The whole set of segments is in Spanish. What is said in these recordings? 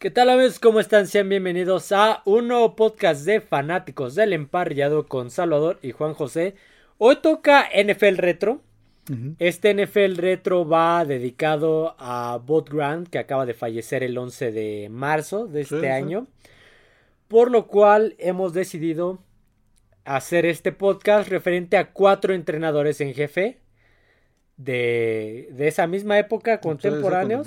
¿Qué tal amigos? ¿Cómo están? Sean bienvenidos a un nuevo podcast de fanáticos del emparrillado con Salvador y Juan José. Hoy toca NFL Retro. Este NFL Retro va dedicado a Bob Grant, que acaba de fallecer el 11 de marzo de este año. Por lo cual hemos decidido hacer este podcast referente a cuatro entrenadores en jefe de, esa misma época, contemporáneos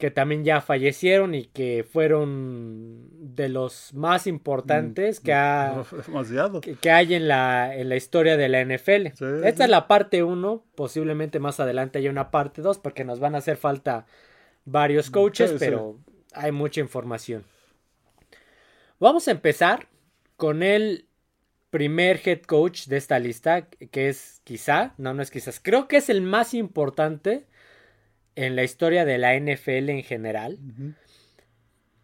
que también ya fallecieron y que fueron de los más importantes que, que, hay en la, en la historia de la NFL. Esta es la parte 1, posiblemente más adelante haya una parte 2 porque nos van a hacer falta varios coaches, pero hay mucha información. Vamos a empezar con el primer head coach de esta lista, que es quizá, no, no es quizás, creo que es el más importante en la historia de la NFL en general.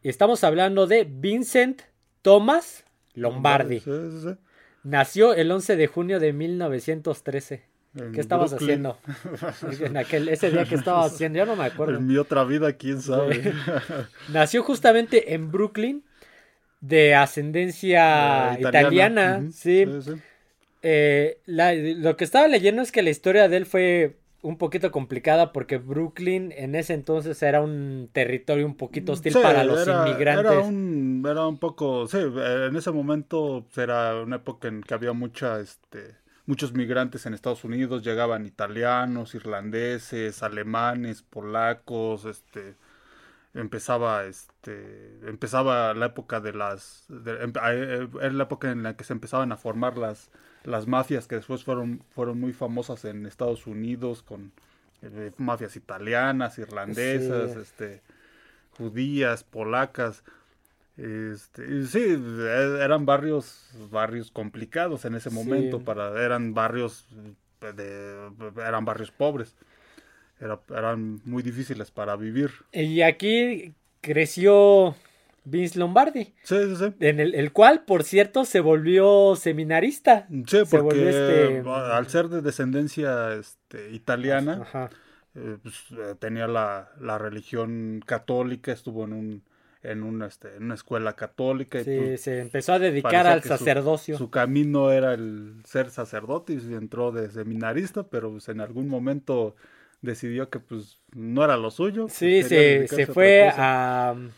Y estamos hablando de Vincent Thomas Lombardi. Nació el 11 de junio de 1913. ¿Qué estabas haciendo? En aquel, ese día que estabas haciendo, yo no me acuerdo. En mi otra vida, quién sabe. Nació justamente en Brooklyn, de ascendencia ah, italiana. Sí. Eh, lo que estaba leyendo es que la historia de él fue un poquito complicada porque Brooklyn en ese entonces era un territorio un poquito hostil para los inmigrantes. Era un, era un poco, sí, en ese momento era una época en que había mucha, este, muchos migrantes en Estados Unidos, llegaban italianos, irlandeses, alemanes, polacos, este, empezaba, este, empezaba la época de las, em, eh, era la época en la que se empezaban a formar las las mafias que después fueron, fueron muy famosas en Estados Unidos con eh, mafias italianas, irlandesas, este, judías, polacas. Este, sí, e, eran barrios, barrios complicados en ese momento, para, eran barrios de, eran barrios pobres. eran muy difíciles para vivir. Y aquí creció Vince Lombardi. Sí, sí, sí. En el, cual, por cierto, se volvió seminarista. Sí, porque este, al ser de descendencia este, italiana, eh, pues, eh, tenía la, religión católica, estuvo en un en una, este, en una escuela católica. sí, pues, se empezó a dedicar al sacerdocio. Su, camino era el ser sacerdote y entró de seminarista, pero pues, en algún momento decidió que pues no era lo suyo. Sí, se, se fue a eh,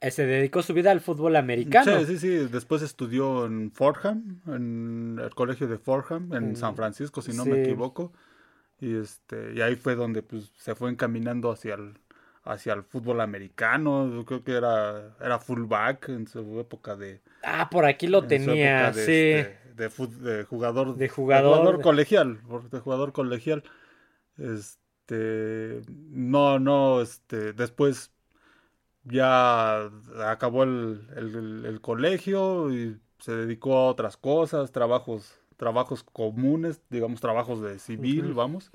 se dedicó su vida al fútbol americano. Sí, sí, sí. Después estudió en Fordham, en el colegio de Fordham, en San Francisco, si no me equivoco. Y este, y ahí fue donde pues se fue encaminando hacia el, hacia el fútbol americano. Yo creo que era, era fullback en su época de. Ah, por aquí lo tenía, sí. Este, de, jugador. De jugador. colegial. De jugador colegial. Este. No, no, este. Después ya acabó el, colegio y se dedicó a otras cosas, trabajos, trabajos comunes, digamos trabajos de civil, vamos.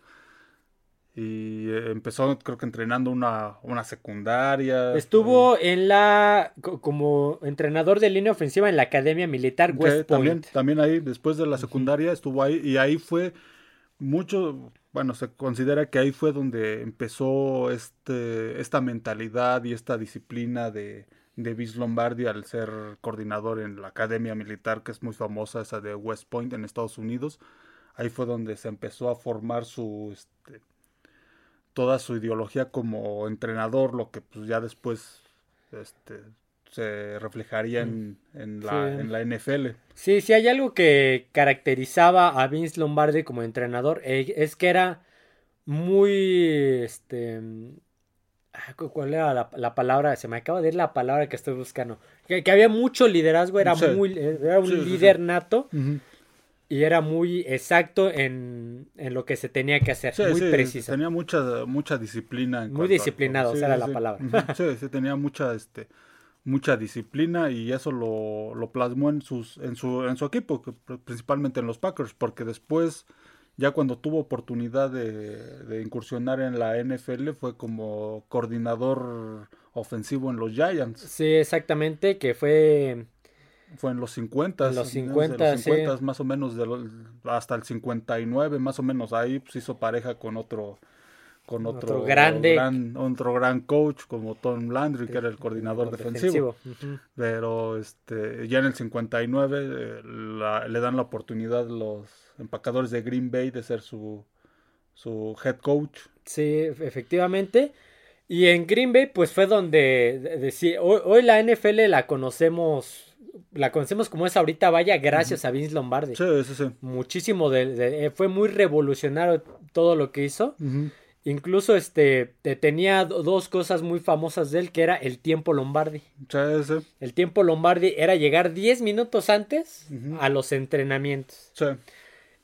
Y eh, empezó creo que entrenando una, una secundaria. Estuvo en la como entrenador de línea ofensiva en la Academia Militar West Point. También, también ahí, después de la secundaria, estuvo ahí y ahí fue mucho, bueno, se considera que ahí fue donde empezó este, esta mentalidad y esta disciplina de, de Vince Lombardi al ser coordinador en la Academia Militar, que es muy famosa, esa de West Point en Estados Unidos. Ahí fue donde se empezó a formar su este, toda su ideología como entrenador, lo que pues ya después este, se reflejaría mm. en, la, NFL. Sí, sí, hay algo que caracterizaba a Vince Lombardi como entrenador, eh, es que era muy, este, ah, ¿cuál era la, palabra? Se me acaba de ir la palabra que estoy buscando. Que, había mucho liderazgo, era, muy, era un líder nato. Y era muy exacto en, lo que se tenía que hacer, muy preciso. Tenía mucha, mucha disciplina. muy disciplinado, esa era la palabra. Sí, sí, tenía mucha, este, mucha disciplina y eso lo, lo plasmó en, sus, en, su, en su equipo, principalmente en los Packers, porque después, ya cuando tuvo oportunidad de, de, incursionar en la NFL, fue como coordinador ofensivo en los Giants. Sí, exactamente, que fue... Fue en los 50, en los 50, más o menos, de hasta el 59, más o menos, ahí pues hizo pareja con otro con otro, grande gran, otro gran coach como Tom Landry que era el coordinador defensivo, pero este ya en el 59 eh, le dan la oportunidad los empacadores de Green Bay de ser su su head coach. Sí efectivamente. Y en Green Bay pues fue donde decía hoy, hoy la NFL la conocemos la conocemos como es ahorita, vaya, gracias a Vince Lombardi. Sí, sí, sí. Muchísimo de, fue muy revolucionario todo lo que hizo. Incluso este tenía dos cosas muy famosas de él, que era el tiempo Lombardi. Sí, sí. El tiempo Lombardi era llegar 10 minutos antes a los entrenamientos. Sí.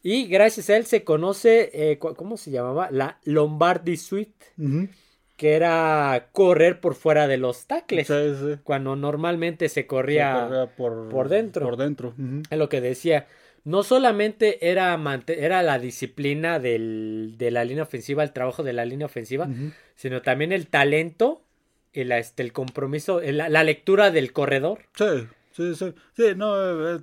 Y gracias a él se conoce, eh, ¿cómo se llamaba? La Lombardi Suite que era correr por fuera de los tacles. Cuando normalmente se corría, por, por, dentro. Por dentro. Es lo que decía. No solamente era, era la disciplina del, de la línea ofensiva, el trabajo de la línea ofensiva, sino también el talento y la, este, el compromiso, la, lectura del corredor. Sí, sí, sí. Sí, no, eh,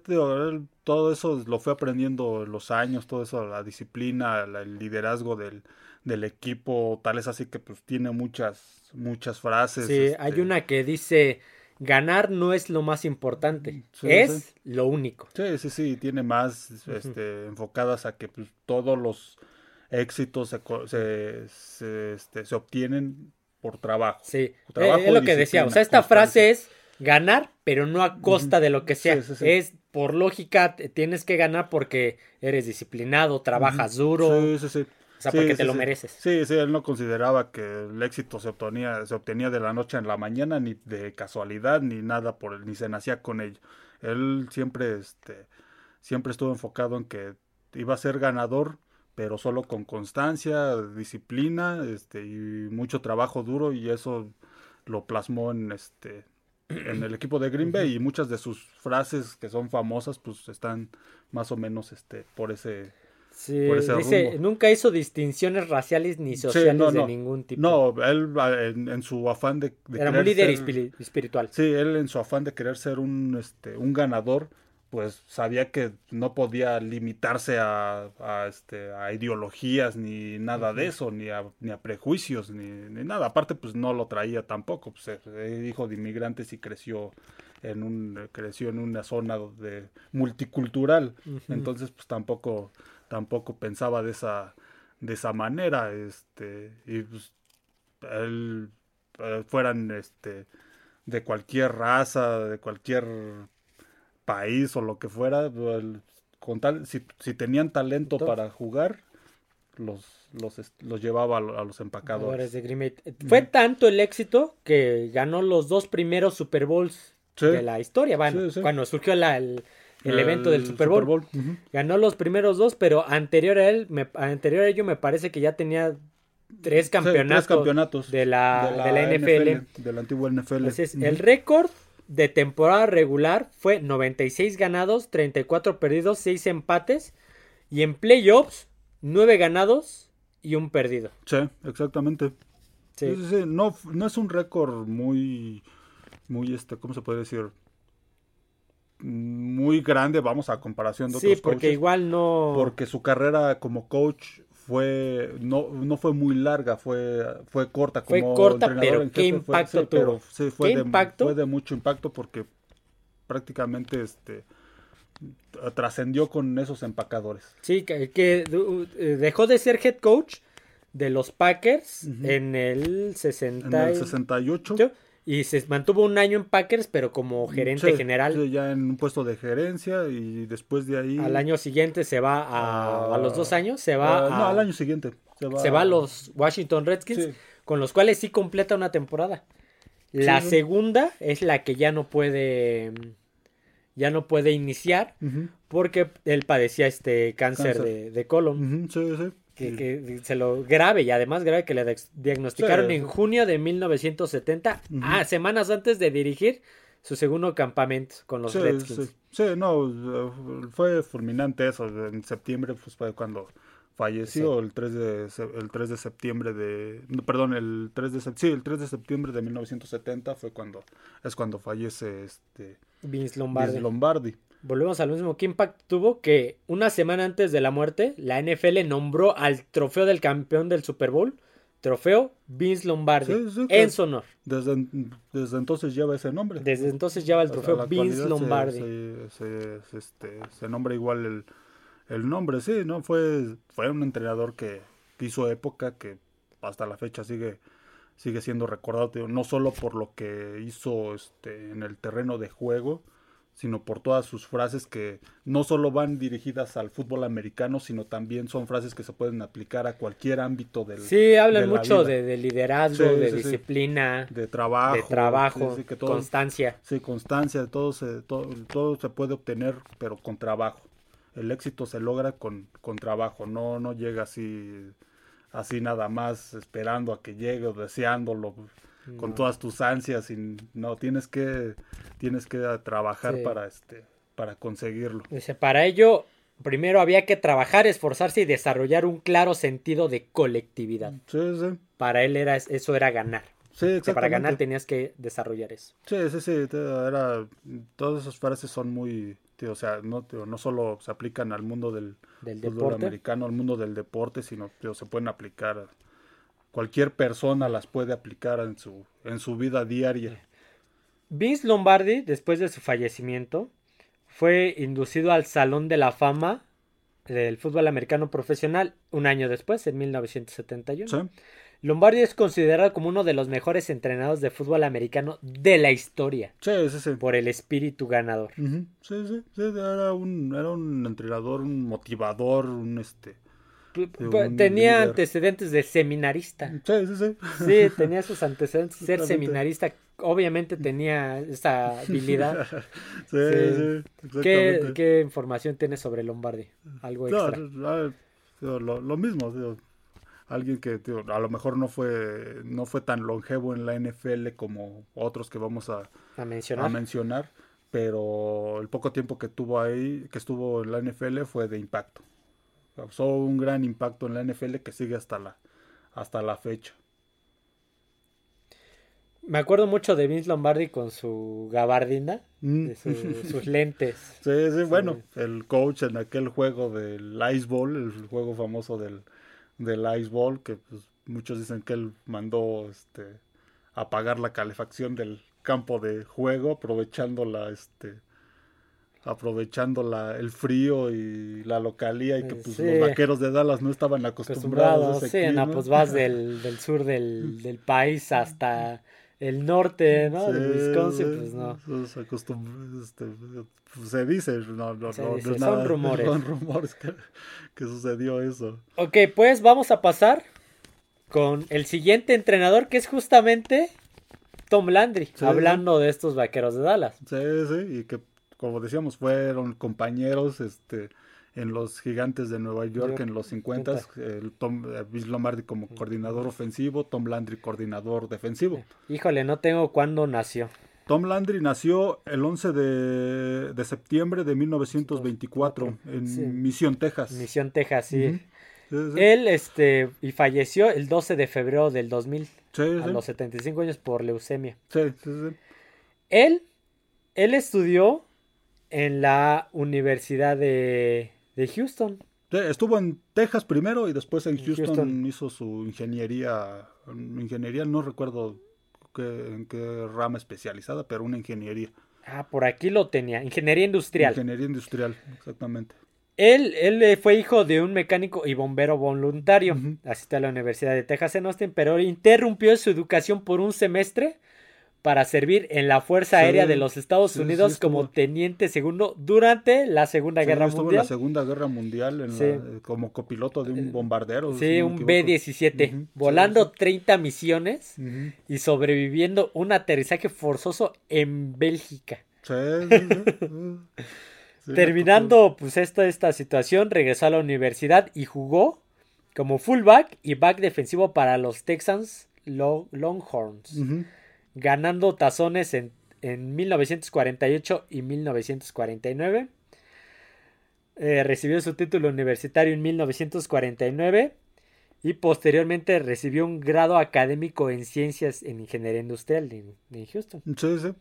todo eso lo fue aprendiendo los años, todo eso, la disciplina, el liderazgo del, del equipo, tal es así que pues tiene muchas, muchas frases. Sí, hay este una que dice, ganar no es lo más importante, es lo único. Sí, sí, sí, tiene más este, enfocadas a que pues, todos los éxitos se, se, este, se obtienen por trabajo. Sí, es lo que decía, o sea, esta frase es ganar, pero no a costa de lo que sea. es por lógica, tienes que ganar porque eres disciplinado, trabajas duro. Sí, sí, sí. O sea, porque te lo mereces. Sí, sí, él no consideraba que el éxito se obtenía, se obtenía de la noche en la mañana, ni de casualidad, ni nada por él, ni se nacía con ello. Él siempre, este, siempre estuvo enfocado en que iba a ser ganador, pero solo con constancia, disciplina, este, y mucho trabajo duro, y eso lo plasmó en este en el equipo de Green Bay y muchas de sus frases que son famosas pues están más o menos este por ese Sí, dice, nunca hizo distinciones raciales ni sociales de ningún tipo. No, él en, su afán de, Era un líder espiritual. Sí, él en su afán de querer ser un, este, un ganador, pues sabía que no podía limitarse a, a, este, a ideologías ni nada de eso, ni a, ni a prejuicios, ni, ni, nada. Aparte, pues no lo traía tampoco. Pues, es hijo de inmigrantes y creció en un creció en una zona de multicultural. Entonces, pues tampoco tampoco pensaba de esa, de esa manera, este, y pues, él, eh, fueran, este, de cualquier raza, de cualquier país o lo que fuera, con tal, si, si tenían talento para jugar, los, los, los llevaba a, los empacadores. De Fue tanto el éxito que ganó los dos primeros Super Bowls de la historia. Bueno, cuando surgió la, el, el, evento del Super Bowl. Ganó los primeros dos, pero anterior a él, me, anterior a ello me parece que ya tenía tres campeonatos, de, la, de, la, NFL, Del antiguo NFL. el récord de temporada regular fue 96 ganados, 34 perdidos, 6 empates. Y en playoffs, 9 ganados y un perdido. Sí, exactamente. Sí. Sí, sí, no, no es un récord muy, muy, este, ¿cómo se puede decir? Muy grande, vamos, a comparación de otros Sí, porque igual no... Porque su carrera como coach fue no, no fue muy larga, fue, fue corta como fue corta, pero qué impacto tuvo. fue, de, fue de mucho impacto porque prácticamente este trascendió con esos empacadores. Sí, que, que, eh, dejó de ser head coach de los Packers en el 60 en el 68 y se mantuvo un año en Packers, pero como gerente general. Sí, ya en un puesto de gerencia y después de ahí. Al año siguiente se va a. a los dos años se va. no, al año siguiente. Se va, a los Washington Redskins, con los cuales sí completa una temporada. La segunda es la que ya no puede. Ya no puede iniciar porque él padecía este cáncer, De, de, colon. sí, sí que, se lo grave y además grave que le diagnosticaron en junio de 1970, ah, semanas antes de dirigir su segundo campamento con los Redskins. Sí, no, fue fulminante eso. En septiembre pues, fue cuando falleció el 3 de el 3 de septiembre de perdón, el 3 de sí, el 3 de septiembre de 1970 fue cuando es cuando fallece este Vince Lombardi. Vince Lombardi volvemos al mismo. ¿Qué impacto tuvo? Que una semana antes de la muerte, la NFL nombró al trofeo del campeón del Super Bowl trofeo Vince Lombardi en su honor. Desde, desde entonces lleva ese nombre. Desde entonces lleva el trofeo Vince Lombardi. Se, este, se, nombra igual el, el, nombre, sí, ¿no? Fue, fue un entrenador que hizo época, que hasta la fecha sigue sigue siendo recordado no solo por lo que hizo este, en el terreno de juego, sino por todas sus frases que no solo van dirigidas al fútbol americano, sino también son frases que se pueden aplicar a cualquier ámbito del Sí, hablan mucho de, liderazgo, de disciplina, de trabajo, de trabajo, constancia. Sí, constancia, todo se, todo, todo se puede obtener, pero con trabajo. El éxito se logra con, con trabajo, no, no llega así así nada más esperando a que llegue o deseándolo con todas tus ansias y no tienes que tienes que trabajar para este para conseguirlo. Dice, para ello primero había que trabajar, esforzarse y desarrollar un claro sentido de colectividad. Sí, sí. Para él era eso era ganar. Sí, exactamente. para ganar tenías que desarrollar eso. Sí, sí, sí, era todas esas frases son muy o sea, no, no solo se aplican al mundo del, deporte americano, al mundo del deporte, sino se pueden aplicar, cualquier persona las puede aplicar en su, en su vida diaria. Vince Lombardi, después de su fallecimiento, fue inducido al Salón de la Fama del fútbol americano profesional un año después, en 1971. ¿Sí? Lombardi es considerado como uno de los mejores entrenados de fútbol americano de la historia. Sí, sí, sí. Por el espíritu ganador. Sí, sí, sí. Era un, era un entrenador, un motivador, un este. Tenía antecedentes de seminarista. Sí, sí, sí. Sí, tenía sus antecedentes de ser seminarista. Obviamente tenía esa habilidad. sí, sí. ¿Qué, ¿Qué, información tienes sobre Lombardi? Algo extra. lo, lo, mismo, alguien que a lo mejor no fue no fue tan longevo en la NFL como otros que vamos a, mencionar. mencionar. pero el poco tiempo que tuvo ahí que estuvo en la NFL fue de impacto causó un gran impacto en la NFL que sigue hasta la hasta la fecha me acuerdo mucho de Vince Lombardi con su gabardina, mm. sus lentes. Sí, sí, bueno, el coach en aquel juego del Ice Ball, el juego famoso del, del Ice Ball, que pues, muchos dicen que él mandó este, apagar la calefacción del campo de juego, aprovechando la, este, aprovechando la, el frío y la localía y que pues, los vaqueros de Dallas no estaban acostumbrados. a ese sí, pues vas del, del sur del, del país hasta el norte, ¿no? de Wisconsin, pues no. Este, pues, se dice, no, no, no, no son rumores. Son rumores que, que, sucedió eso. Ok, pues vamos a pasar con el siguiente entrenador que es justamente Tom Landry, hablando de estos vaqueros de Dallas. Sí, sí, y que como decíamos fueron compañeros, este en los Gigantes de Nueva York en los 50, el Tom eh, Lombardi como coordinador ofensivo, Tom Landry coordinador defensivo. Híjole, no tengo cuándo nació. Tom Landry nació el 11 de, septiembre de 1924 en Misión, Texas. Misión, Texas, sí. Él este y falleció el 12 de febrero del 2000 a los 75 años por leucemia. Sí, sí, sí. Él él estudió en la Universidad de de Houston. Estuvo en Texas primero y después en Houston, hizo su ingeniería, ingeniería no recuerdo en qué rama especializada, pero una ingeniería. Ah, por aquí lo tenía, ingeniería industrial. Ingeniería industrial, exactamente. Él, él eh, fue hijo de un mecánico y bombero voluntario. Asistió a la Universidad de Texas en Austin, pero interrumpió su educación por un semestre para servir en la Fuerza Aérea de los Estados Unidos como teniente segundo durante la Segunda Guerra Mundial. en la Segunda Guerra Mundial eh, como copiloto de un eh, bombardero. Sí, un B-17, volando 30 misiones y sobreviviendo un aterrizaje forzoso en Bélgica. Terminando pues esta, esta situación, regresó a la universidad y jugó como fullback y back defensivo para los Texans Longhorns ganando tazones en, en 1948 y 1949. Eh, recibió su título universitario en 1949 y posteriormente recibió un grado académico en ciencias en ingeniería industrial en, Houston. Sí, sí.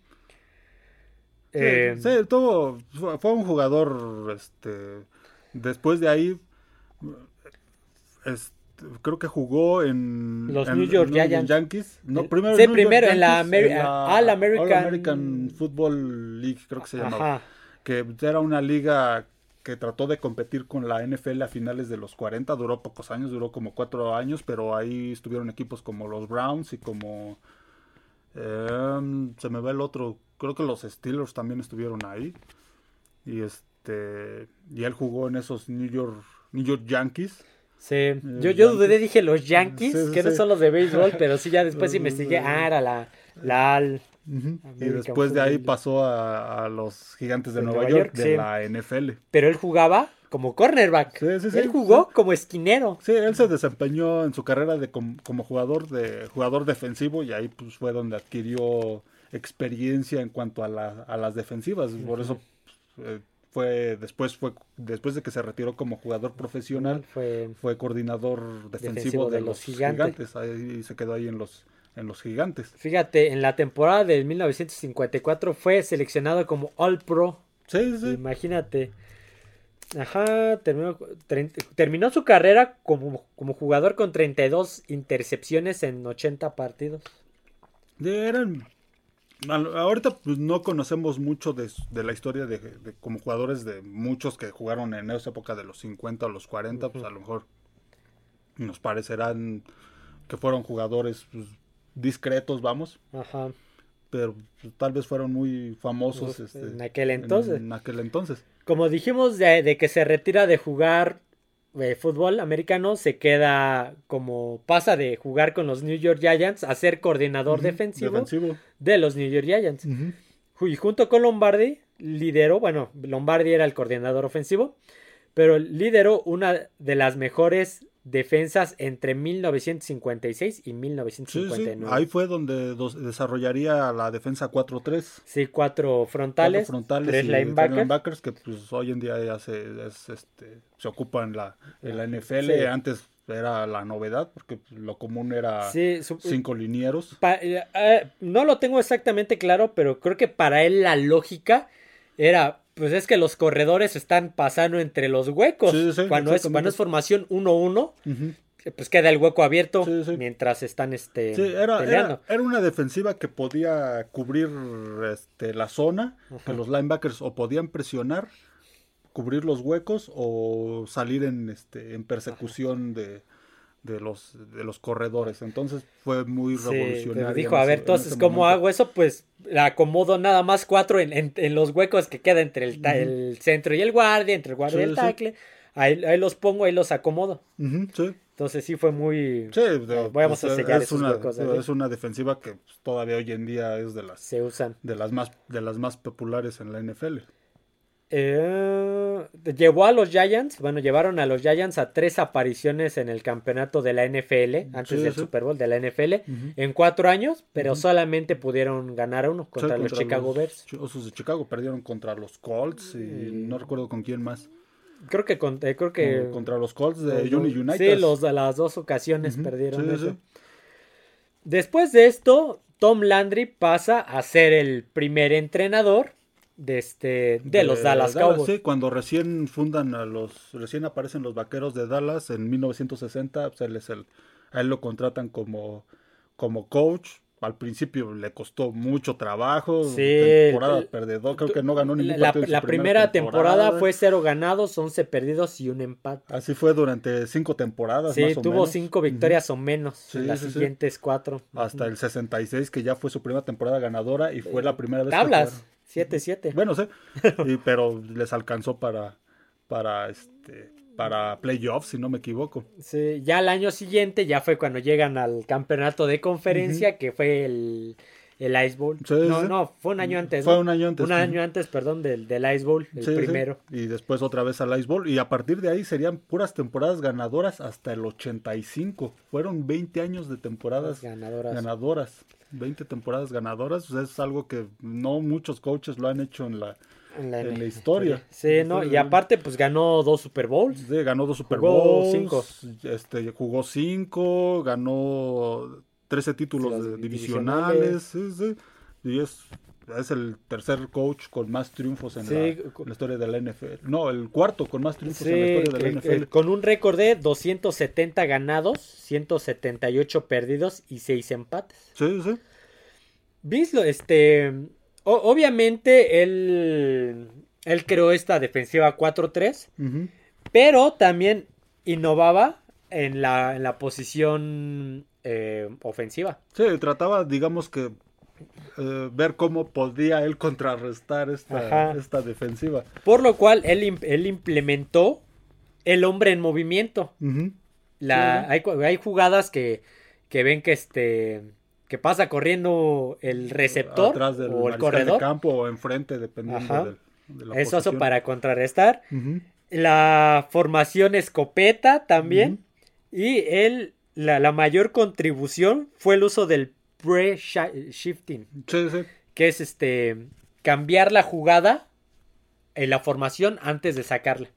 Eh, sí, tuvo, fue un jugador, este, después de ahí, creo que jugó en los en, New York en Giants. Yankees. No, primero, sí, New York primero en la Yankees, Ameri- en All American- All American Football League, creo que se llamaba. Ajá. Que era una liga que trató de competir con la NFL a finales de los 40, duró pocos años, duró como cuatro años, pero ahí estuvieron equipos como los Browns y como... em, se me va el otro, creo que los Steelers también estuvieron ahí. Y este y él jugó en esos New York, New York Yankees. Sí, yo, yo dudé, dije los Yankees, Sí, sí, que no son los de béisbol, pero sí ya después investigué, ah, era la, la Al. Y después de ahí pasó a, a los gigantes de, De Nueva, Nueva York, York, de la NFL. Pero él jugaba como cornerback. Sí, sí, sí, él jugó como esquinero. Sí, él se desempeñó en su carrera de com- como jugador de jugador defensivo y ahí pues fue donde adquirió experiencia en cuanto a, la- a las defensivas. Por eso eh, fue después fue después de que se retiró como jugador profesional Fue fue coordinador defensivo, Defensivo de, de los gigantes. gigantes. Ahí se quedó ahí en los en los gigantes. Fíjate, en la temporada del 1954 fue seleccionado como All Pro. Sí, sí. Imagínate. Ajá, terminó, terminó su carrera como, como jugador con 32 intercepciones en 80 partidos. De- eran ahorita pues, no conocemos mucho de, la historia de, de como jugadores de muchos que jugaron en esa época de los 50 o los 40 pues a lo mejor nos parecerán que fueron jugadores pues, discretos vamos Ajá. pero pues, tal vez fueron muy famosos este, en aquel entonces. en aquel entonces Como dijimos de, de que se retira de jugar eh, fútbol americano, se queda como pasa de jugar con los New York Giants a ser coordinador defensivo, defensivo. de los New York Giants. Y junto con Lombardi, lideró, bueno, Lombardi era el coordinador ofensivo, pero lideró una de las mejores defensas entre 1956 y Sí, sí, 1959. ahí fue donde desarrollaría la defensa 4-3 Sí, cuatro frontales, cuatro frontales tres linebackers. linebackers que pues hoy en día ya se, es, este, se ocupa en la, en la NFL. Sí. Antes era la novedad porque lo común era Sí, su- cinco linieros. Pa- eh, eh, no lo tengo exactamente claro, pero creo que para él la lógica era, pues es que los corredores están pasando entre los huecos. Sí, sí, cuando, es, cuando es formación 1-1, Ujú. eh, pues queda el hueco abierto Sí, mientras están este, Sí, era, peleando. era, era una defensiva que podía cubrir este, la zona, que los linebackers o podían presionar, cubrir los huecos o salir en, este, en persecución de, de, los, de los corredores. Entonces fue muy revolucionario. dijo, a ver, en entonces, ¿cómo momento. hago eso? Pues la acomodo nada más cuatro en, en- en los huecos que queda entre el, Ujú. el centro y el guardia, entre el guardia y Sí, el sí. tackle. Ahí, ahí los pongo, ahí los acomodo. Sí. Entonces sí fue muy... Sí, de- Vamos a pues, sellar es esos una, huecos, ¿eh? es una defensiva que pues, todavía hoy en día es de las Se usan. de las más de las más populares en la NFL. Eh, llevó a los Giants, bueno, llevaron a los Giants a tres apariciones en el campeonato de la NFL, antes Sí, del sí. Super Bowl de la NFL, en cuatro años, pero solamente pudieron ganar uno contra Sí, los Chicago Bears. Chi- Osos de Chicago perdieron contra los Colts y Y- no recuerdo con quién más. Creo que, con- eh, creo que Con- contra los Colts de los- Uni United. Sí, los las dos ocasiones Ujú, perdieron sí, eso. sí. Después de esto, Tom Landry pasa a ser el primer entrenador de este de, los Dallas Cowboys. Sí, cuando recién fundan a los, recién aparecen los vaqueros de Dallas en 1960, pues él es el, a él lo contratan como, como coach. Al principio le costó mucho trabajo, Sí, temporada el- perdedor, creo que no ganó ningún La, partido primera temporada. fue cero ganados, 11 perdidos y un empate. Así fue durante cinco temporadas. Sí, más o tuvo menos. cinco victorias o menos Sí, en las sí, siguientes cuatro. Hasta el 66, que ya fue su primera temporada ganadora y fue la primera vez que Tablas, jugaron. 7-7. Bueno, sí, y- pero les alcanzó para, para, este, para playoffs, si no me equivoco. Sí, ya el año siguiente ya fue cuando llegan al campeonato de conferencia, que fue el, el Ice Bowl. Sí, no, sí. no, fue un año antes. Fue ¿no? un año antes. Un año antes, perdón, del, del Ice Bowl, el Sí, sí. primero. Y después otra vez al Ice Bowl. Y a partir de ahí serían puras temporadas ganadoras hasta el 85. Fueron 20 años de temporadas Ganadoras. ganadoras. 20 temporadas ganadoras. Pues es algo que no muchos coaches lo han hecho en la, en la, en la historia. Sí, ¿no? Y aparte, pues ganó dos Super Bowls. Sí, ganó dos Super Jugó Bowls. cinco. Este, jugó cinco, ganó 13 títulos divisionales. divisionales. Sí, sí. Y es es el tercer coach con más triunfos en, la, historia de la NFL. No, el cuarto con más triunfos en la historia de la NFL. con un récord de 270 ganados, 178 perdidos y 6 empates. Sí, sí. Vince, este, obviamente él, él creó esta defensiva 4-3, pero también innovaba en la, en la posición eh, ofensiva. Sí, trataba, digamos que, eh, ver cómo podía él contrarrestar esta, esta, defensiva. Por lo cual, él, él implementó el hombre en movimiento. la, hay, hay, jugadas que, que ven que este que pasa corriendo el receptor o el corredor. De campo o enfrente, dependiendo de, la Eso para contrarrestar. La formación escopeta también. Y él, la, mayor contribución fue el uso del pre-shifting. Que es este cambiar la jugada en la formación antes de sacarla.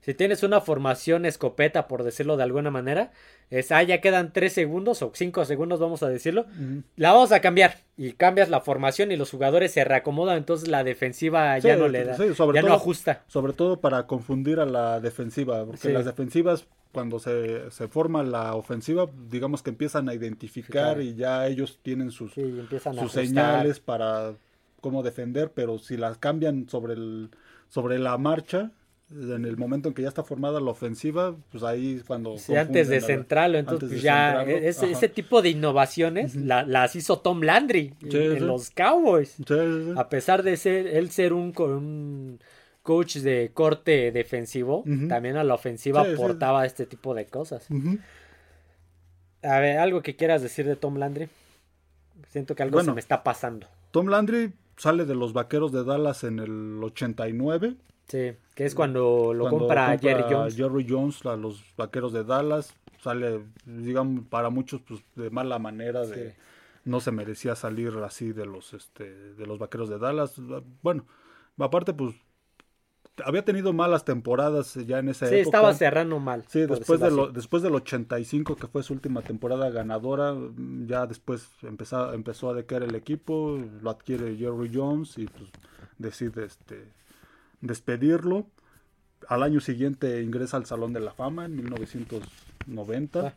Si tienes una formación escopeta, por decirlo de alguna manera, es, ah, ya quedan tres segundos o cinco segundos, vamos a decirlo, la vamos a cambiar y cambias la formación y los jugadores se reacomodan, entonces la defensiva ya no le da, ya no ajusta. Sobre todo para confundir a la defensiva, porque las defensivas cuando se, se, forma la ofensiva, digamos que empiezan a identificar y ya ellos tienen sus, sus señales para cómo defender, pero si las cambian sobre el sobre la marcha, en el momento en que ya está formada la ofensiva, pues ahí cuando... Sí, antes de centrarlo, entonces pues ya ese, ese, tipo de innovaciones las hizo Tom Landry en, los Cowboys. a pesar de ser él ser un, un coach de corte defensivo, también a la ofensiva aportaba este tipo de cosas. A ver, algo que quieras decir de Tom Landry. Siento que algo se me está pasando. Tom Landry sale de los Vaqueros de Dallas en el 89 Sí, que es cuando lo compra, Jerry Jones. Jerry Jones a los vaqueros de Dallas. Sale, digamos, para muchos, pues de mala manera, de no se merecía salir así de los, este, de los vaqueros de Dallas. Bueno, aparte, pues había tenido malas temporadas ya en esa época. Sí, estaba cerrando mal. Sí, después, de lo, después del 85, que fue su última temporada ganadora, ya después empezó, empezó a decaer el equipo, lo adquiere Jerry Jones y pues decide este, despedirlo. Al año siguiente ingresa al Salón de la Fama en 1990. Ah,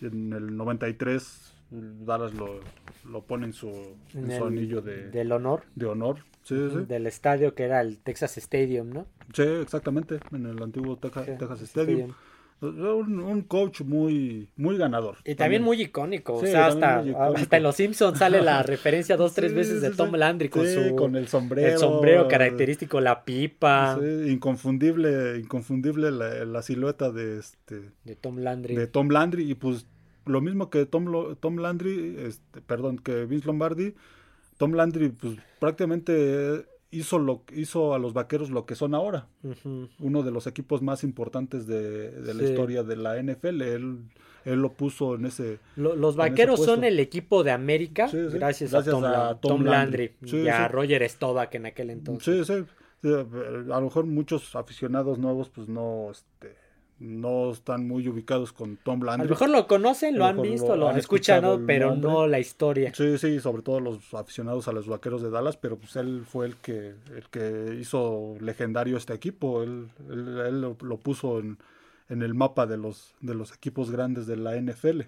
en el 93 Dallas lo, lo pone en su, anillo de, del honor. De honor, Del estadio que era el Texas Stadium, ¿no? Sí, exactamente, en el antiguo Texas, Stadium un, coach muy, muy ganador. Y también, muy icónico. o sea, hasta, hasta en Los Simpsons sale la referencia dos, tres veces de Tom Landry con su con el sombrero. El sombrero característico, la pipa. inconfundible, inconfundible la, silueta de este. De Tom Landry. De Tom Landry. Y pues lo mismo que Tom, Tom Landry, este, perdón, que Vince Lombardi. Tom Landry, pues prácticamente hizo, lo, hizo a los vaqueros lo que son ahora. Uno de los equipos más importantes de, la historia de la NFL. Él, él lo puso en ese. los vaqueros son el equipo de América gracias, a Tom, Landry, y a Roger Staubach en aquel entonces. Sí, sí. A lo mejor muchos aficionados nuevos, pues no. Este, no están muy ubicados con Tom Landry. A lo mejor lo conocen, lo han visto, lo, han escuchado, pero no la historia. Sí, sí, sobre todo los aficionados a los vaqueros de Dallas, pero pues él fue el que, el que hizo legendario este equipo. Él, él, lo, puso en, en, el mapa de los, de los equipos grandes de la NFL.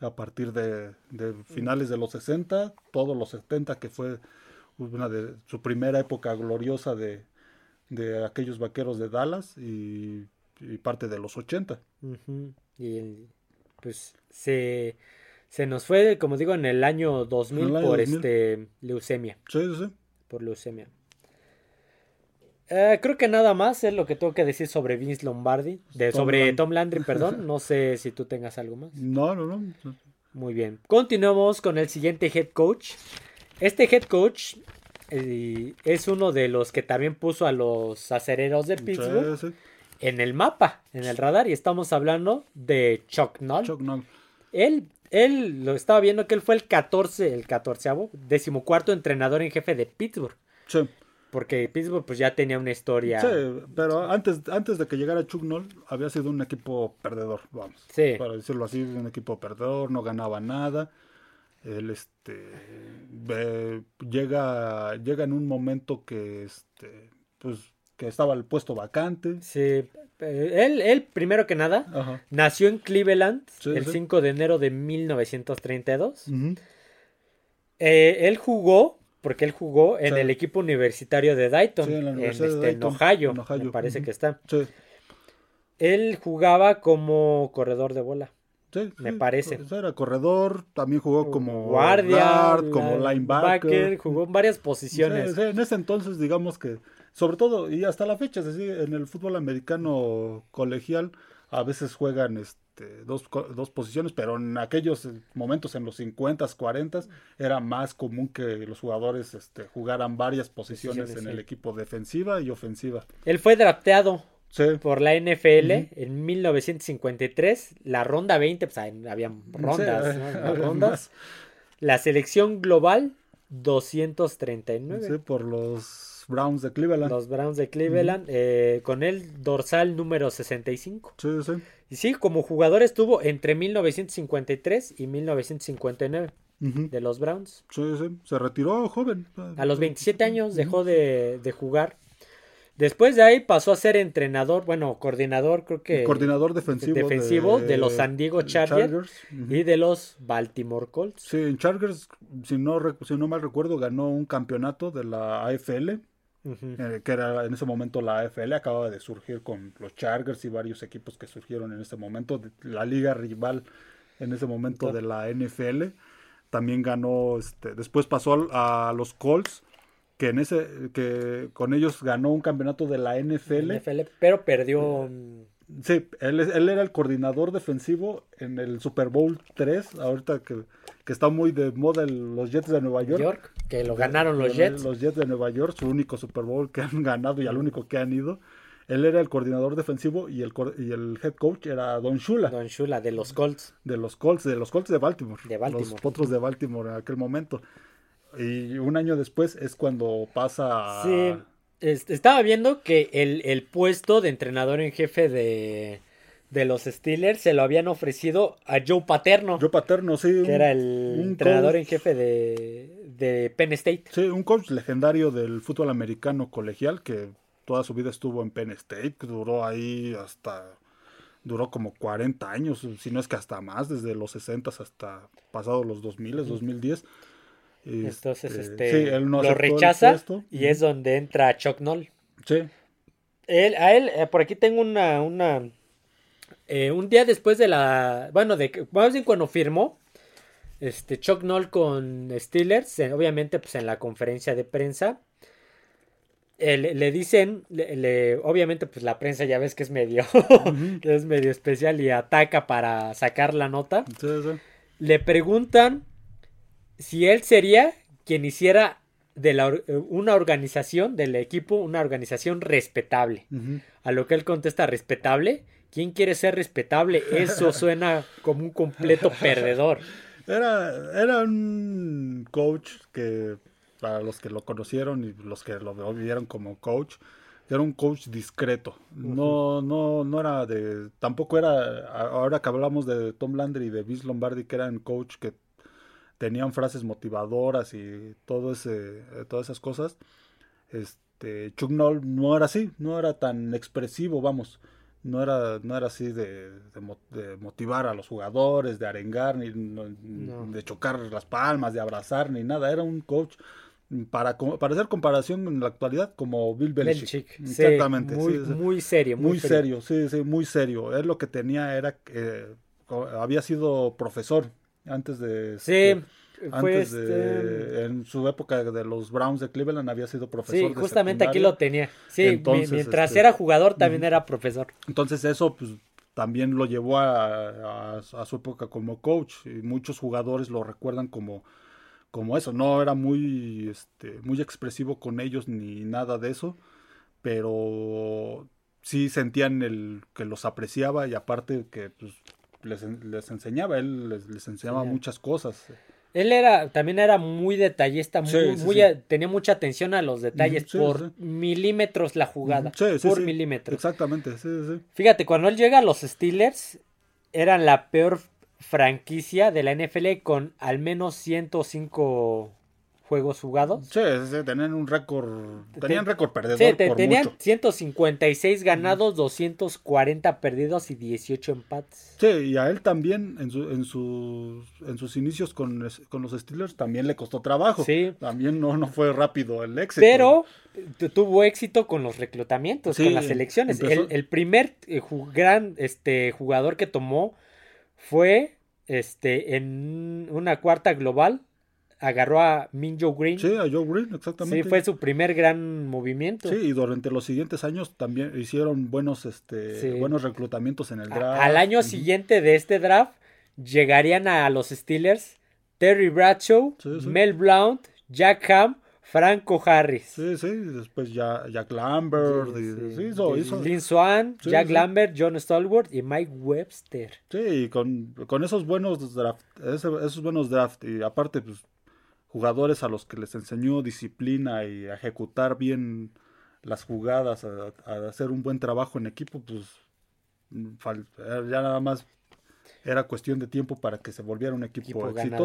A partir de, de finales de los 60, todos los 70, que fue una de su primera época gloriosa de, de aquellos vaqueros de Dallas y y parte de los 80. Y pues se, se nos fue, como digo, en el año 2000 por este leucemia. Sí, sí. Por leucemia. Eh, creo que nada más es lo que tengo que decir sobre Vince Lombardi, de, sobre Tom Landry, perdón. No sé si tú tengas algo más. No, no, no. Muy bien. Continuamos con el siguiente head coach. Este head coach eh, es uno de los que también puso a los acereros de Pittsburgh. Sí, sí en el mapa, en el radar, y estamos hablando de Chuck Noll. Chuck Noll. Él, él lo estaba viendo que él fue el 14, el 14 decimocuarto entrenador en jefe de Pittsburgh. Sí. Porque Pittsburgh pues ya tenía una historia. Sí, pero antes, antes de que llegara Chuck Noll había sido un equipo perdedor, vamos. Sí. Para decirlo así, un equipo perdedor, no ganaba nada. Él este llega llega en un momento que este pues que estaba el puesto vacante. Sí, él, él primero que nada nació en Cleveland el 5 de enero de 1932. Eh, él jugó porque él jugó en el equipo universitario de Dayton, en, este, Ohio, me parece que está. Él jugaba como corredor de bola. Me parece. Era corredor, también jugó como guardia, como linebacker. Jugó en varias posiciones. en ese entonces, digamos que, sobre todo, y hasta la fecha, es decir, en el fútbol americano colegial, a veces juegan este, dos, dos, posiciones, pero en aquellos momentos, en los 50, 40, era más común que los jugadores este, jugaran varias posiciones, en el equipo defensiva y ofensiva. Él fue drafteado por la NFL en 1953, la ronda 20, pues había rondas, rondas. La selección global 239. Sí, por los Browns de Cleveland. Los Browns de Cleveland, eh, con el dorsal número 65. Sí, sí. Y sí, como jugador estuvo entre 1953 y 1959 de los Browns. Sí, sí, se retiró joven. A los 27 años dejó de, de jugar. Después de ahí pasó a ser entrenador, bueno, coordinador, creo que. Coordinador defensivo. Defensivo de, los San Diego Chargers, y de los Baltimore Colts. Sí, en Chargers, si no, si no mal recuerdo, ganó un campeonato de la AFL, eh, que era en ese momento la AFL, acababa de surgir con los Chargers y varios equipos que surgieron en ese momento, la liga rival en ese momento de la NFL. También ganó, este, después pasó a los Colts que en ese que con ellos ganó un campeonato de la NFL, pero perdió Sí, él, él, era el coordinador defensivo en el Super Bowl 3, ahorita que, está muy de moda los Jets de Nueva York. que lo ganaron los Jets. Los Jets de Nueva York, su único Super Bowl que han ganado y al único que han ido. Él era el coordinador defensivo y el, y el head coach era Don Shula. Don Shula, de los Colts. De los Colts, de los Colts de Baltimore. De Baltimore. Los potros de Baltimore en aquel momento. Y un año después es cuando pasa. Sí, estaba viendo que el, puesto de entrenador en jefe de, de, los Steelers se lo habían ofrecido a Joe Paterno. Joe Paterno, sí. Que era el entrenador en jefe de, de Penn State. Sí, un coach legendario del fútbol americano colegial que toda su vida estuvo en Penn State, que duró ahí hasta duró como 40 años, si no es que hasta más, desde los 60 hasta pasados los 2000, 2010. Entonces, este, este lo rechaza y es donde entra Chuck Noll. Sí. Él, a él, eh, por aquí tengo una, una, eh, un día después de la, bueno, de, más bien cuando firmó, este, Chuck Noll con Steelers, eh, obviamente, pues en la conferencia de prensa, le dicen, le, obviamente, pues la prensa ya ves que es medio, es medio especial y ataca para sacar la nota. Le preguntan si él sería quien hiciera de la, una organización del equipo una organización respetable. A lo que él contesta respetable. ¿Quién quiere ser respetable? Eso suena como un completo perdedor. Era, era un coach que, para los que lo conocieron y los que lo vieron como coach, era un coach discreto. No, no, no era de. Tampoco era. Ahora que hablamos de Tom Landry y de Vince Lombardi, que eran coach que tenían frases motivadoras y todo ese, eh, todas esas cosas. Este, Chuck Noll no era así, no era tan expresivo, vamos. No era, no era así de, de, motivar a los jugadores, de arengar, ni de chocar las palmas, de abrazar, ni nada. Era un coach para, para hacer comparación en la actualidad como Bill Belichick. Exactamente. muy, muy, serio. Muy, serio. sí, sí, muy serio. Él lo que tenía era que había sido profesor antes de... Sí. Este, antes de, en su época de los Browns de Cleveland había sido profesor. Sí, justamente aquí lo tenía. Sí, mientras este, era jugador también era profesor. Entonces eso pues también lo llevó a, a, su época como coach y muchos jugadores lo recuerdan como como eso. No era muy este muy expresivo con ellos ni nada de eso, pero sí sentían el que los apreciaba y aparte que pues, les, les enseñaba, él les, enseñaba muchas cosas. Él era, también era muy detallista, muy, tenía mucha atención a los detalles, por milímetros la jugada, por milímetros. Exactamente, Fíjate, cuando él llega a los Steelers, eran la peor franquicia de la NFL con al menos 105 juegos jugados. Sí, sí, tenían un récord, tenían récord perdedor Sí, por tenían mucho. 156 ganados, 240 perdidos y 18 empates. Sí, y a él también en, su, en, sus, en sus inicios con, con los Steelers también le costó trabajo. Sí. También no, no fue rápido el éxito. Pero tu- tuvo éxito con los reclutamientos, Sí, con las selecciones. empezó- El, el primer eh, gran este, jugador que tomó fue este, en una cuarta global. Agarró a Minjo Green. Sí, a Joe Green, exactamente. Sí, fue su primer gran movimiento. Sí, y durante los siguientes años también hicieron buenos, este, Sí. buenos reclutamientos en el draft. Al año siguiente de este draft llegarían a los Steelers Terry Bradshaw, Sí, sí. Mel Blount, Jack Ham, Franco Harris. Sí, sí, después ya Jack Lambert. sí, hizo- hizo- Lynn Swan, Jack. Lambert, John Stallworth y Mike Webster. sí, y con, con esos buenos draft, esos buenos draft y aparte pues jugadores a los que les enseñó disciplina y a ejecutar bien las jugadas, a, a hacer un buen trabajo en equipo, pues fal- ya nada más era cuestión de tiempo para que se volviera un equipo,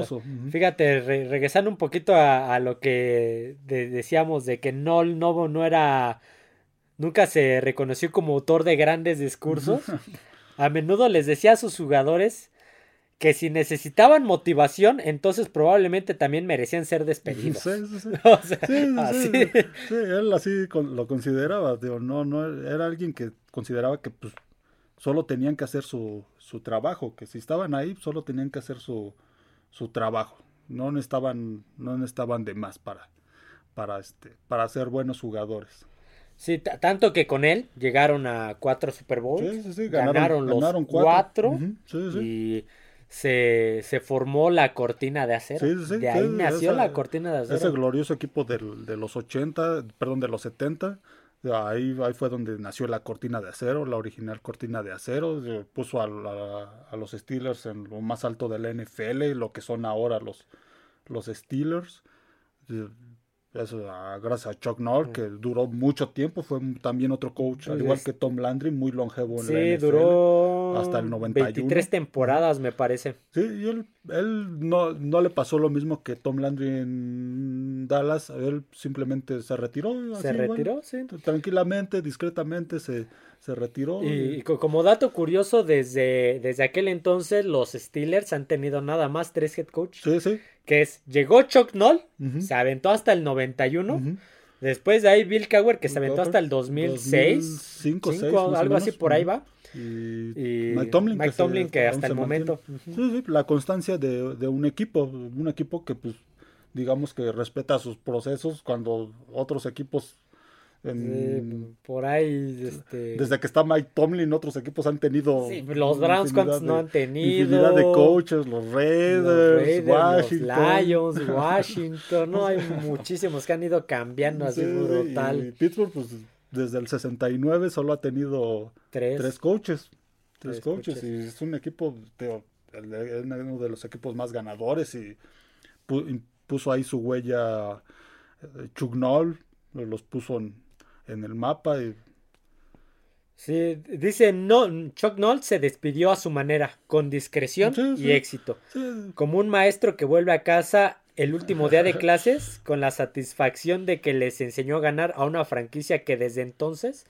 exitoso. Fíjate, re- regresando un poquito a, a lo que de- decíamos de que no, no, no era, nunca se reconoció como autor de grandes discursos. A menudo les decía a sus jugadores que si necesitaban motivación, entonces probablemente también merecían ser despedidos. Sí, sí, sí. O sea, Sí, sí, así. sí, sí, él así lo consideraba, digo, no, no, era alguien que consideraba que pues solo tenían que hacer su, su trabajo, que si estaban ahí solo tenían que hacer su, su trabajo, no necesitaban, no necesitaban de más para, para este, para ser buenos jugadores. Sí, ta- tanto que con él llegaron a cuatro Super Bowls, Sí, sí, sí, ganaron, ganaron, los ganaron cuatro, sí, sí. y se, se formó la cortina de acero. Sí, sí, sí, de ahí sí, nació esa- la cortina de acero. Ese glorioso equipo del- de los 80, perdón, de los 70, ahí, ahí fue donde nació la cortina de acero, la original cortina de acero, puso a, a los Steelers en lo más alto de la NFL, lo que son ahora los, los Steelers. Eso, ah, gracias a Chuck Noll, que duró mucho tiempo, fue también otro coach, al Sí, igual que Tom Landry, muy longevo en la Sí, NFL. duró hasta el 91. 23 temporadas, me parece. Sí, y él, él no, no le pasó lo mismo que Tom Landry en Dallas. Él simplemente se retiró. Se así, retiró, sí. Tranquilamente, discretamente se, se retiró. Y, y co- como dato curioso, desde, desde aquel entonces los Steelers han tenido nada más tres head coach. Sí, sí. Que es, llegó Chuck Noll, se aventó hasta el 91. Ujú. Después de ahí Bill Cowher, que se aventó hasta el 2006. 2005, cinco, seis, más o algo así por ahí va. Y, Y Mike Tomlin, Mike se- Tomlin, que hasta el momento. Ujú. Sí, sí, la constancia de, de un equipo. Un equipo que, pues, digamos que respeta sus procesos cuando otros equipos. en- Sí, por ahí, este... Desde que está Mike Tomlin, otros equipos han tenido. Los Browns, ¿cuántos de- no han tenido? Infinidad de coaches, los Los Raiders, Raiders, Washington. los Lions, Washington, no, hay muchísimos que han ido cambiando así Y brutal. Pittsburgh, pues desde el 69 solo ha tenido Tres. tres coaches. Tres, Tres coaches. coaches. Y es un equipo, el- es uno de los equipos más ganadores y pu- y puso ahí su huella eh, Chuck Noll, los puso en, en el mapa y Sí, dice, no, Chuck Noll se despidió a su manera, con discreción Sí, sí. y éxito. sí, Como un maestro que vuelve a casa el último día de clases con la satisfacción de que les enseñó a ganar a una franquicia que desde entonces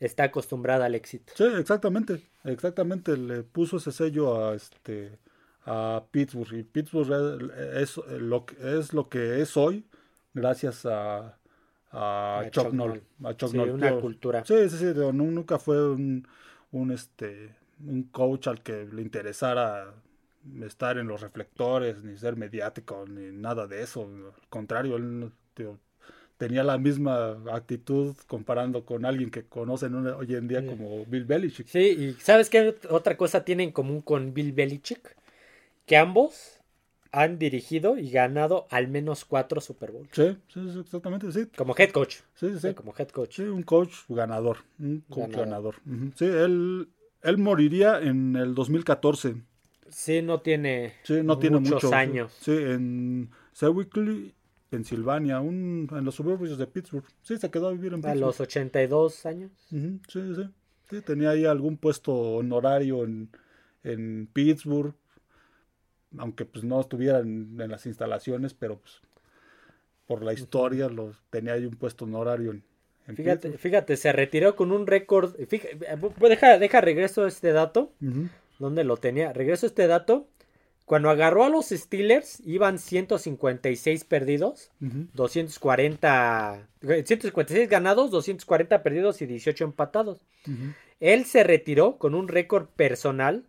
está acostumbrada al éxito. Sí, exactamente, exactamente, le puso ese sello a este a Pittsburgh y Pittsburgh es, es lo que es lo que es hoy gracias a, a, A Chuck, Chuck Noll, Noll. a Chuck Sí, Noll. una cultura. Sí, sí, sí, nunca fue un, un este un coach al que le interesara estar en los reflectores ni ser mediático ni nada de eso, al contrario, él digo, tenía la misma actitud comparando con alguien que conocen hoy en día Sí. como Bill Belichick. Sí, y ¿sabes qué ot- otra cosa tiene en común con Bill Belichick? Que ambos han dirigido y ganado al menos cuatro Super Bowls. Sí, sí, exactamente, sí. Como head coach. Sí, sí, sí. Como head coach. Sí, un coach ganador, un coach Ganador. ganador. Ujú. Sí, él, él moriría en el 2014. Sí, no tiene, Sí, no tiene muchos mucho. años. Sí, en Sewickley, Pensilvania, un, en los suburbios de Pittsburgh. Sí, se quedó a vivir en A Pittsburgh. los 82 años. Ujú, Sí, sí. Sí, tenía ahí algún puesto honorario en, en Pittsburgh. aunque pues no estuviera en, las instalaciones, pero pues por la historia lo, tenía ahí un puesto honorario en, fíjate, fíjate, se retiró con un récord. Deja, deja regreso este dato. ¿Dónde lo tenía? Regreso este dato. Cuando agarró a los Steelers, iban 156 perdidos, 240, 156 ganados, 240 perdidos y 18 empatados. Él se retiró con un récord personal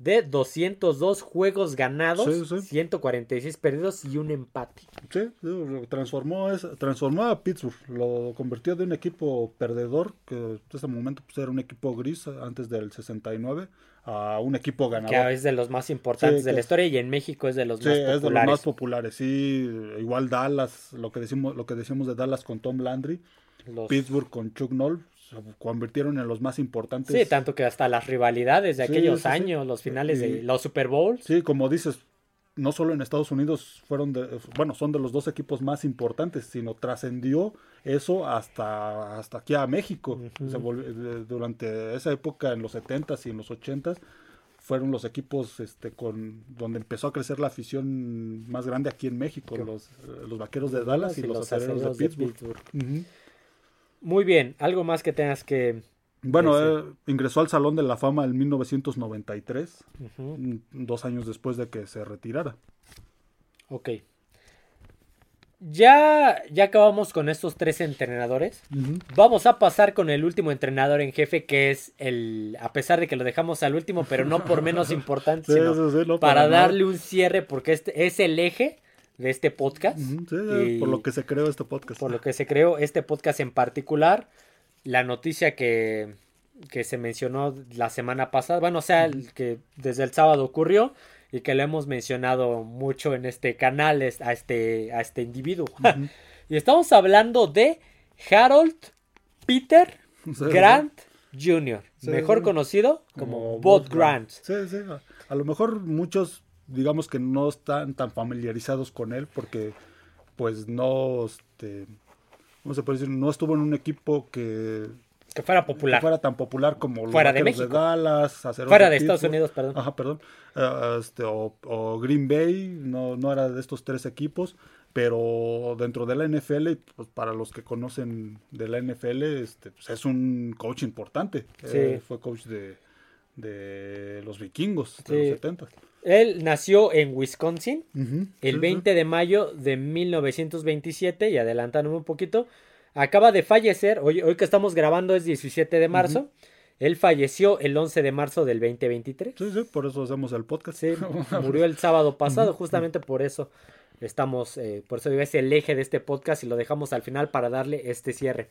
de 202 juegos ganados, 146 perdidos y un empate. Sí, transformó, transformó a Pittsburgh, lo convirtió de un equipo perdedor, que en ese momento pues, era un equipo gris antes del 69, a un equipo ganador. Que es de los más importantes de la historia y en México es de los más populares. es de los más populares, sí, igual Dallas, lo que decimos, lo que decimos de Dallas con Tom Landry, Pittsburgh con Chuck Noll, se convirtieron en los más importantes. Sí, tanto que hasta las rivalidades de aquellos años, los finales de los Super Bowls. Sí, como dices, no solo en Estados Unidos fueron de, bueno, son de los dos equipos más importantes, sino trascendió eso hasta, hasta aquí a México. durante esa época, en los 70s y en los 80s, fueron los equipos este, con donde empezó a crecer la afición más grande aquí en México, los, los vaqueros de Dallas y, los, aceleros de Pittsburgh. Muy bien, algo más que tengas que... Bueno, eh, ingresó al Salón de la Fama en 1993, dos años después de que se retirara. Ok. Ya, ya acabamos con estos tres entrenadores. Vamos a pasar con el último entrenador en jefe, que es el, a pesar de que lo dejamos al último, pero no por menos importante, sino para, darle un cierre, porque este es el eje de este podcast. por lo que se creó este podcast. Por lo que se creó este podcast en particular. La noticia que, que se mencionó la semana pasada, bueno, o sea, que desde el sábado ocurrió y que lo hemos mencionado mucho en este canal a este, a este individuo. y estamos hablando de Harold Peter Grant Jr., mejor conocido como, Bob Grant. Sí, sí, a lo mejor muchos digamos que no están tan familiarizados con él porque pues no, este, ¿cómo se puede decir? No estuvo en un equipo que... Que fuera popular. fuera tan popular como los fuera de, México. de Dallas. fuera de Estados Unidos, perdón. Ajá, perdón. Eh, este, o, Green Bay, no, no era de estos tres equipos pero dentro de la NFL, pues para los que conocen de la NFL, este, pues es un coach importante. Sí. Eh, fue coach de, de los vikingos de los 70. Él nació en Wisconsin el 20 de mayo de 1927 y adelantándome un poquito, acaba de fallecer, hoy, hoy que estamos grabando es 17 de marzo, él falleció el 11 de marzo del 2023. Sí, sí, por eso hacemos el podcast. Sí, murió el sábado pasado, justamente por eso estamos, eh, por eso es el eje de este podcast y lo dejamos al final para darle este cierre.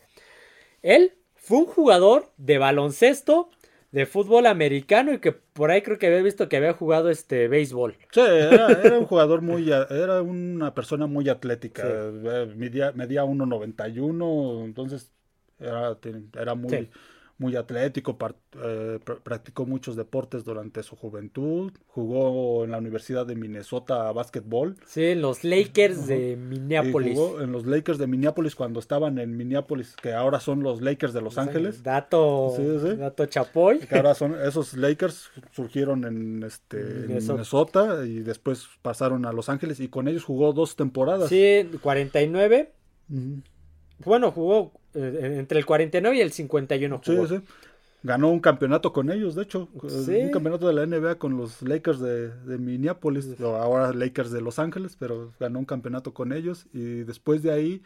Él fue un jugador de baloncesto de fútbol americano y que por ahí creo que había visto que había jugado este béisbol. Sí, era, un jugador muy, era una persona muy atlética, eh, medía, medía 1.91, entonces era, era muy, muy atlético, eh, practicó muchos deportes durante su juventud, jugó en la Universidad de Minnesota a básquetbol. Sí, en los Lakers de Minneapolis. jugó en los Lakers de Minneapolis cuando estaban en Minneapolis, que ahora son los Lakers de Los Ángeles. Dato, dato chapoy. Que ahora son esos Lakers surgieron en este Minnesota. y después pasaron a Los Ángeles y con ellos jugó dos temporadas. Sí, 49. Bueno, jugó eh, entre el 49 y el 51 jugó. Sí, sí. Ganó un campeonato con ellos, de hecho. Un campeonato de la NBA con los Lakers de, de Minneapolis. Ahora Lakers de Los Ángeles, pero ganó un campeonato con ellos. Y después de ahí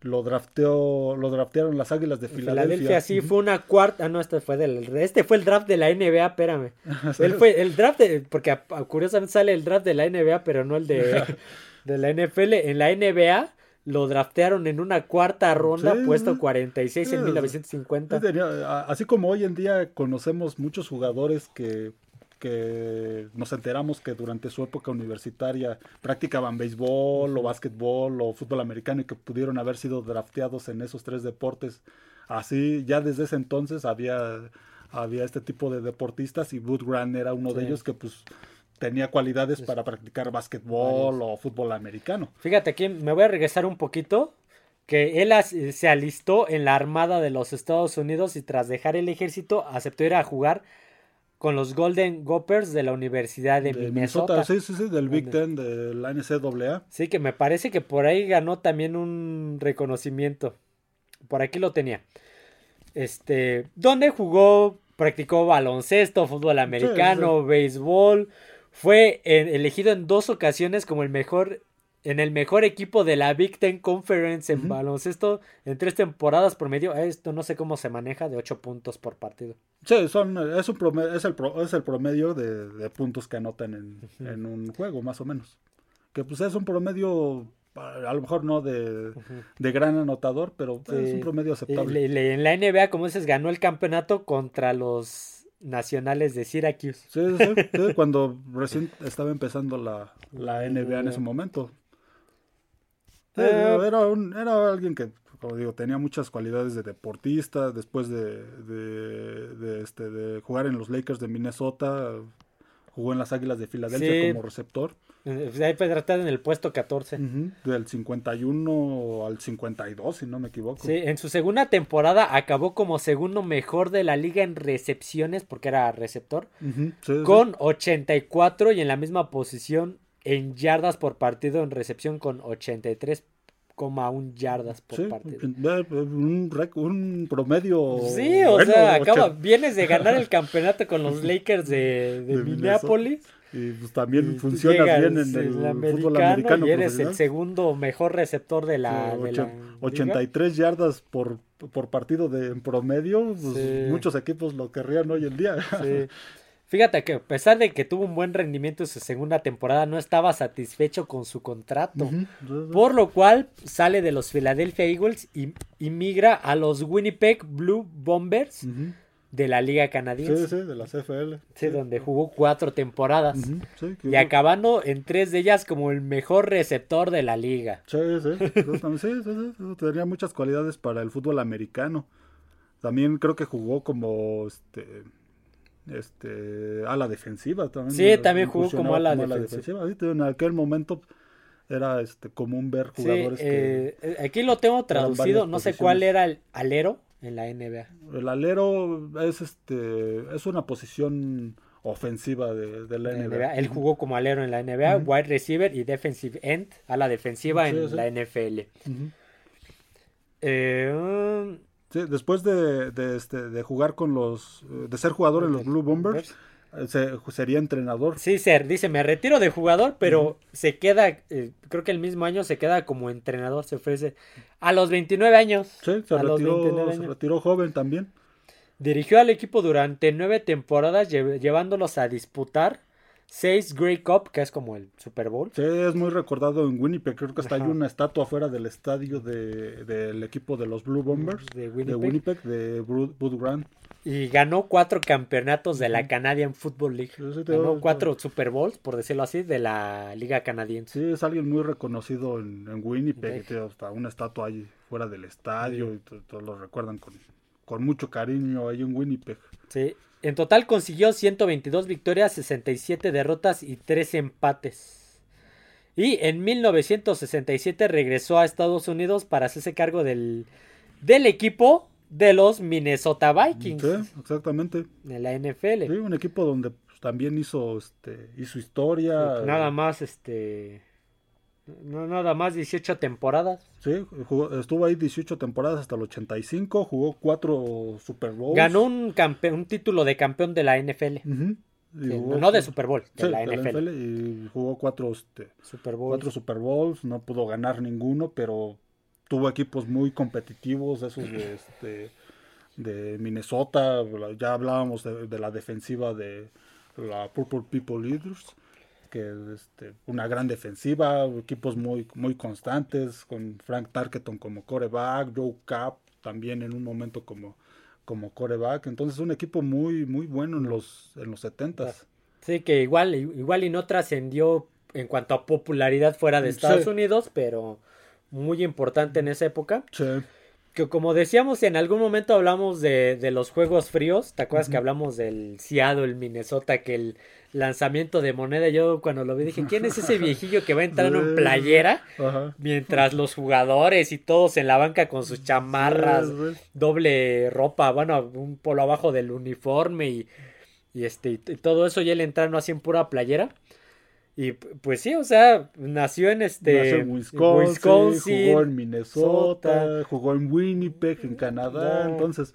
lo drafteó, lo draftearon las Águilas de Filadelfia. Filadelfia, sí, fue una cuarta, ah, no, este fue del, este fue el draft de la NBA, espérame. Él fue el draft de, porque curiosamente sale el draft de la NBA, pero no el de, de la NFL. En la NBA lo draftearon en una cuarta ronda, puesto 46 en 1950. así como hoy en día conocemos muchos jugadores que, que nos enteramos que durante su época universitaria practicaban béisbol o básquetbol o fútbol americano y que pudieron haber sido drafteados en esos tres deportes. Así, ya desde ese entonces había, había este tipo de deportistas y Wood Grant era uno de ellos que pues tenía cualidades para practicar básquetbol o fútbol americano. Fíjate aquí, me voy a regresar un poquito, que él se alistó en la Armada de los Estados Unidos y tras dejar el ejército aceptó ir a jugar con los Golden Gophers de la Universidad de, Minnesota. Sí, sí, sí, del Big Ten, de la NCAA. Sí, que me parece que por ahí ganó también un reconocimiento. Por aquí lo tenía. Este, donde jugó, practicó baloncesto, fútbol americano, béisbol. Fue elegido en dos ocasiones como el mejor en el mejor equipo de la Big Ten Conference en baloncesto en tres temporadas promedio. Esto no sé cómo se maneja de ocho puntos por partido. Sí, son, es, un promedio, es, el, es el promedio de, puntos que anotan en, un juego, más o menos. Que pues es un promedio, a lo mejor no de, gran anotador, pero es un promedio aceptable. en la NBA, como dices, ganó el campeonato contra los nacionales de Syracuse. Sí, sí, sí cuando recién estaba empezando la, la NBA en ese momento. Eh, era, un, era alguien que, como digo, tenía muchas cualidades de deportista. Después de, de, este, de jugar en los Lakers de Minnesota, jugó en las Águilas de Filadelfia como receptor. Eh, ahí fue tratado en el puesto 14. del 51 al 52, si no me equivoco. Sí, en su segunda temporada acabó como segundo mejor de la liga en recepciones, porque era receptor, con 84 y en la misma posición en yardas por partido en recepción con 83,1 yardas por partido. Un, un, promedio. Sí, o sea, acaba, vienes de ganar el campeonato con los Lakers de, de, Minneapolis. Y pues también funciona bien en el, fútbol americano. Y eres el segundo mejor receptor de la. 83 yardas por, por partido de, en promedio. Pues muchos equipos lo querrían hoy en día. Sí. Fíjate que a pesar de que tuvo un buen rendimiento en su segunda temporada, no estaba satisfecho con su contrato. Por lo cual sale de los Philadelphia Eagles y, migra a los Winnipeg Blue Bombers de la Liga Canadiense. Sí, sí, de la CFL. Sí, donde jugó cuatro temporadas. y acabando en tres de ellas como el mejor receptor de la liga. Sí, sí. sí, sí, sí. Tenía muchas cualidades para el fútbol americano. También creo que jugó como este este a la defensiva también. Sí, también jugó como a la defensiva. En aquel momento era este común ver jugadores que eh, aquí lo tengo traducido, no sé cuál era el alero en la NBA. El alero es este es una posición ofensiva de, la, NBA. Él jugó como alero en la NBA, wide receiver y defensive end a la defensiva en la NFL. eh, después de, de, este, de jugar con los, eh, de ser jugador en los Blue Bombers, eh, sería entrenador. Sí, ser, dice, me retiro de jugador, pero se queda, eh, creo que el mismo año se queda como entrenador, se ofrece a los 29 años. Sí, se, retiró, se retiró joven también. Dirigió al equipo durante nueve temporadas, llevándolos a disputar Seis Grey Cup, que es como el Super Bowl. Sí, es muy recordado en Winnipeg. Creo que está hay una estatua afuera del estadio del equipo de los Blue Bombers de Winnipeg, de, Bud Grant. Y ganó cuatro campeonatos de la Canadian Football League. ganó cuatro Super Bowls, por decirlo así, de la Liga Canadiense. Sí, es alguien muy reconocido en, Winnipeg. Tiene hasta una estatua ahí fuera del estadio y todos lo recuerdan con, con mucho cariño ahí en Winnipeg. Sí, en total consiguió 122 victorias, 67 derrotas y 3 empates. Y en 1967 regresó a Estados Unidos para hacerse cargo del, del equipo de los Minnesota Vikings. Sí, exactamente. De la NFL. Sí, un equipo donde pues, también hizo, este, hizo historia. nada más, este, no, nada más 18 temporadas. Sí, estuvo ahí 18 temporadas hasta el 85, jugó cuatro Super Bowls. Ganó un, un título de campeón de la NFL. no de Super Bowl, de, la, NFL. Y jugó cuatro, este, Super Bowls. cuatro Super Bowls, no pudo ganar ninguno, pero tuvo equipos muy competitivos, esos de, este, de Minnesota, ya hablábamos de, de la defensiva de la Purple People Leaders que este, una gran defensiva, equipos muy, muy constantes, con Frank Tarkenton como coreback, Joe Cap también en un momento como, como coreback. Entonces un equipo muy, muy bueno en los, en los 70 Sí, que igual, igual y no trascendió en cuanto a popularidad fuera de Estados Unidos, pero muy importante en esa época. Sí. Que como decíamos, en algún momento hablamos de, de los juegos fríos. ¿Te acuerdas que hablamos del Seattle, el Minnesota, que el, lanzamiento de moneda. Yo cuando lo vi dije, ¿quién es ese viejillo que va entrando en playera? Mientras los jugadores y todos en la banca con sus chamarras, doble ropa, bueno, un polo abajo del uniforme y, y este y todo eso y él entrando así en pura playera. Y pues sí, o sea, nació en este nació en Wisconsin, jugó en Minnesota, jugó en Winnipeg, en Canadá, entonces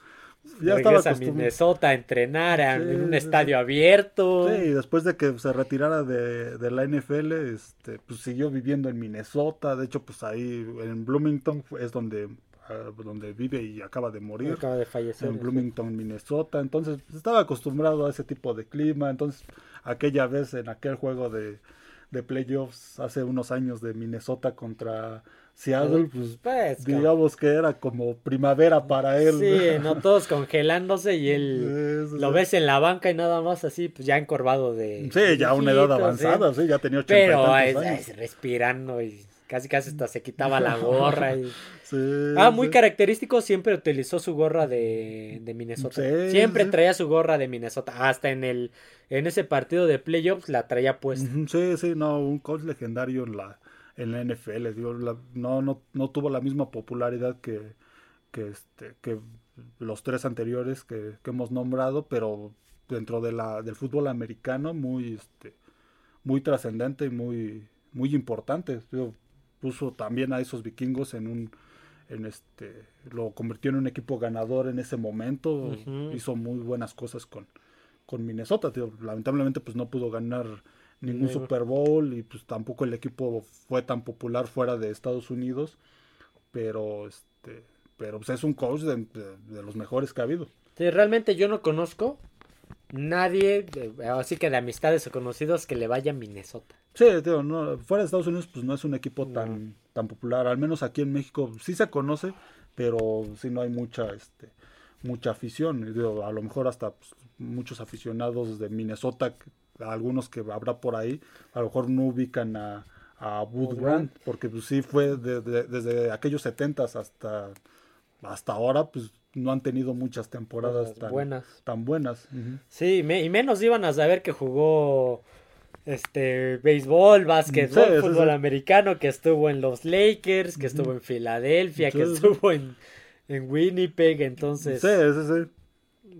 ya estaba a Minnesota a entrenar en un estadio abierto. Sí, después de que se retirara de, de, la NFL, este, pues siguió viviendo en Minnesota. De hecho, pues ahí en Bloomington es donde, ah, donde vive y acaba de morir. Acaba de fallecer. En Bloomington, Minnesota. Entonces, pues, estaba acostumbrado a ese tipo de clima. Entonces, aquella vez en aquel juego de, de playoffs hace unos años de Minnesota contra Seattle, pues, pues digamos que era como primavera para él. Sí, no todos congelándose y él lo ves en la banca y nada más así, pues ya encorvado de... Sí, ya una edad avanzada, sí, ya tenía 80 Pero es, respirando y casi casi hasta se quitaba la gorra. Y... ah, muy característico, siempre utilizó su gorra de, de Minnesota. siempre traía su gorra de Minnesota, hasta en el en ese partido de playoffs la traía puesta. Sí, sí, no, un coach legendario en la en la NFL. Digo, no, no, no tuvo la misma popularidad que, que, este, que los tres anteriores que, hemos nombrado, pero dentro de la, del fútbol americano muy, este, muy trascendente y muy, muy importante. Puso también a esos vikingos en un en este lo convirtió en un equipo ganador en ese momento. Hizo muy buenas cosas con, con Minnesota. Lamentablemente pues no pudo ganar ningún Super Bowl y pues tampoco el equipo fue tan popular fuera de Estados Unidos, pero este pero pues es un coach de, los mejores que ha habido. Sí, realmente yo no conozco nadie, así que de amistades o conocidos que le vaya a Minnesota. Sí, no, fuera de Estados Unidos pues no es un equipo tan, tan popular, al menos aquí en México sí se conoce, pero sí no hay mucha este mucha afición, a lo mejor hasta pues, muchos aficionados de Minnesota algunos que habrá por ahí, a lo mejor no ubican a, a Wood Grant, porque pues sí fue desde aquellos 70 hasta, hasta ahora, pues no han tenido muchas temporadas tan buenas. Tan buenas. Sí, y menos iban a saber que jugó este béisbol, básquetbol, fútbol americano, que estuvo en los Lakers, que estuvo en Filadelfia, que estuvo en, en Winnipeg, entonces... Sí, sí, sí.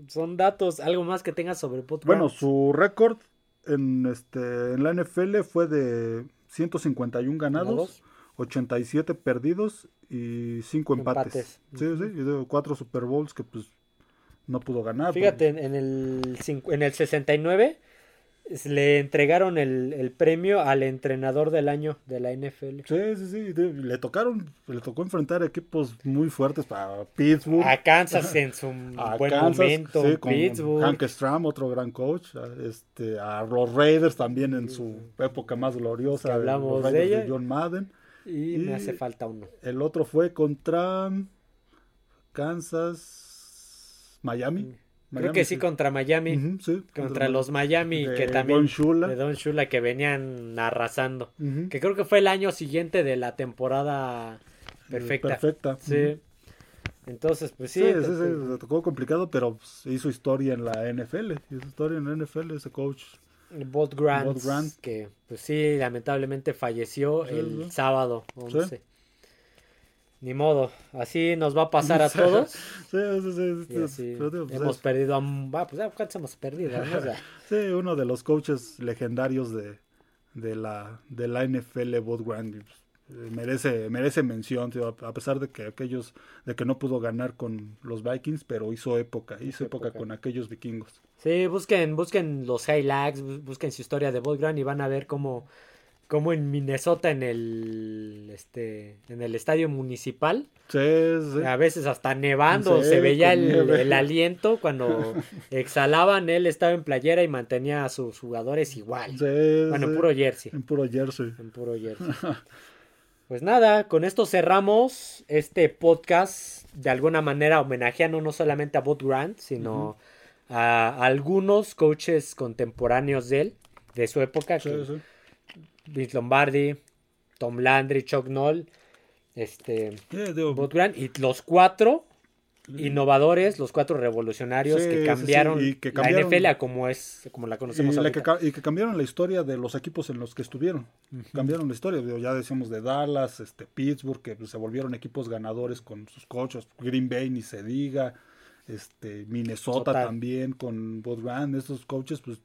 Son datos, algo más que tengas sobre Wood Bueno, su récord en, este, en la NFL fue de 151 ganados, 87 perdidos y 5 empates. Sí, sí, y 4 Super Bowls que pues no pudo ganar. Fíjate, en, el, en el 69 le entregaron el, premio al entrenador del año de la NFL. Sí, sí, sí. Le tocaron, le tocó enfrentar equipos muy fuertes para Pittsburgh. A Kansas en su buen momento. Sí, con Pittsburgh. Hank Stram, otro gran coach. Este, a los Raiders también en su época más gloriosa. hablamos de, ella. John Madden. Y, y, me hace falta uno. El otro fue contra Kansas, Miami. Mm. Creo que sí, contra Miami. contra, los Miami que también. De Don Shula que venían arrasando. Que creo que fue el año siguiente de la temporada perfecta. Perfecta. Sí. Entonces, pues sí. Sí, sí, sí, tocó complicado, pero pues, hizo historia en la NFL. Hizo historia en la NFL ese coach. Bob Grant, que pues sí, lamentablemente falleció el sábado 11. Ni modo, así nos va a pasar a todos. sí, sí, sí. Pues, hemos perdido a... pues ya, ¿cuántos hemos perdido? sí, uno de los coaches legendarios de, de, la, de la NFL, Bob Grant, merece, merece mención, a pesar de que aquellos, de que no pudo ganar con los Vikings, pero hizo época, hizo época, con aquellos vikingos. Sí, busquen, busquen los highlights, busquen su historia de Bob Grant y van a ver cómo como en Minnesota en el este en el estadio municipal. Sí, sí. a veces hasta nevando se veía el, aliento cuando exhalaban él estaba en playera y mantenía a sus jugadores igual. Bueno en puro jersey. En puro jersey. En puro jersey. Pues nada con esto cerramos este podcast de alguna manera homenajeando no solamente a Bob Grant sino a, algunos coaches contemporáneos de él de su época que, Vince Lombardi, Tom Landry, Chuck Noll, este, y los cuatro innovadores, los cuatro revolucionarios que, cambiaron la NFL a como es, como la conocemos y, y, que cambiaron la historia de los equipos en los que estuvieron. Cambiaron la historia, ya decíamos de Dallas, este Pittsburgh, que se volvieron equipos ganadores con sus coches, Green Bay ni se diga, Este, Minnesota también con Bob Grant, estos coaches, pues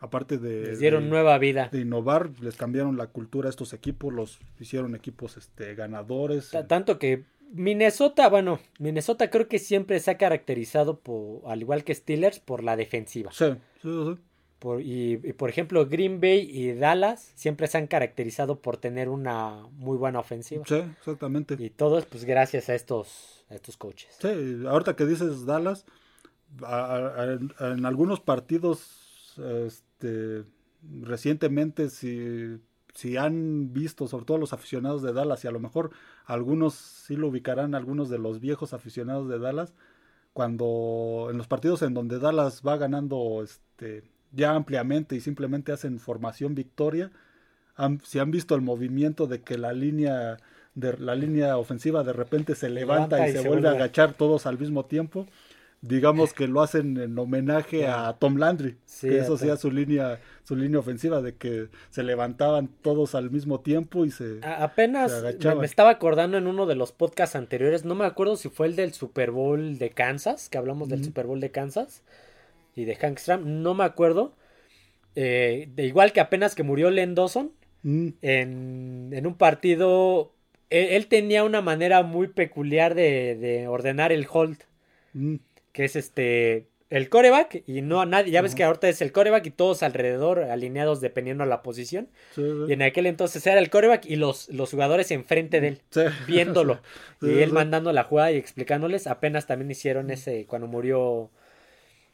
aparte de... Les dieron nueva vida. De innovar, les cambiaron la cultura a estos equipos, los hicieron equipos este, ganadores. tanto que Minnesota, bueno, Minnesota creo que siempre se ha caracterizado, por, al igual que Steelers, por la defensiva. Sí, sí, sí. Por, y, por ejemplo, Green Bay y Dallas siempre se han caracterizado por tener una muy buena ofensiva. Sí, exactamente. Y todo es pues gracias a estos, estos coaches. Sí, ahorita que dices Dallas, en algunos partidos este, recientemente, si, si han visto, sobre todo los aficionados de Dallas, y a lo mejor algunos sí lo ubicarán, algunos de los viejos aficionados de Dallas, cuando en los partidos en donde Dallas va ganando este ya ampliamente y simplemente hacen formación victoria. si han visto el movimiento de que la línea de la línea ofensiva de repente se levanta, y, se, vuelve a agachar todos al mismo tiempo, digamos que lo hacen en homenaje a Tom Landry, que eso sea su línea su línea ofensiva de que se levantaban todos al mismo tiempo y se apenas me, estaba acordando en uno de los podcasts anteriores, no me acuerdo si fue el del Super Bowl de Kansas, que hablamos del Super Bowl de Kansas y de Hank Stram, no me acuerdo. Eh, de igual que apenas que murió Len Dawson, mm. en, un partido, él, tenía una manera muy peculiar de, ordenar el hold, mm. Que es este, el coreback y no a nadie, ya ves que ahorita es el coreback y todos alrededor alineados dependiendo de la posición. Y en aquel entonces era el coreback y los, los jugadores enfrente de él, viéndolo. y él mandando la jugada y explicándoles. Apenas también hicieron ese cuando murió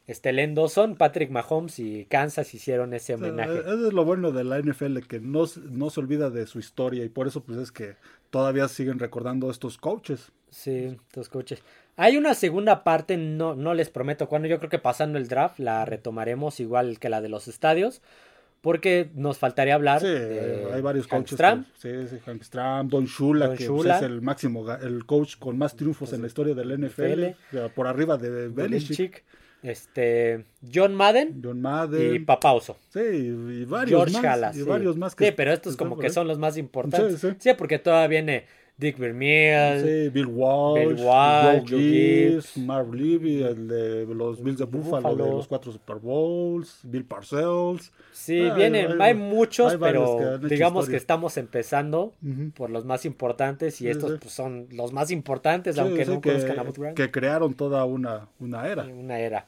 este Len Dawson, Patrick Mahomes y Kansas hicieron ese homenaje. eso es lo bueno de la NFL, que no, no, se olvida de su historia y por eso pues es que todavía siguen recordando estos coaches. Sí, estos coaches. Hay una segunda parte, no, no les prometo cuándo, yo creo que pasando el draft la retomaremos igual que la de los estadios. Porque nos faltaría hablar sí, hay varios coaches. Stram. sí, sí, Hank Stram, Don Shula, que pues, es el máximo, el coach con más triunfos en la historia del NFL, por arriba de Belichick. Este, John Madden. John Madden. Y Papauso. Sí, y varios más. Y varios más que sí, pero estos como que son los más importantes. Sí, sí. porque todavía viene Dick Vermeer, sí, Bill Walsh, Bill Walsh Joe Gibbs, Marv Levy, el de los Bills de Buffalo, de los cuatro Super Bowls, Bill Parcells. Sí, vienen, hay, muchos, pero digamos que estamos empezando por los más importantes y estos pues, son los más importantes, aunque no conozcan a Boot Que crearon toda una, una era. Una era.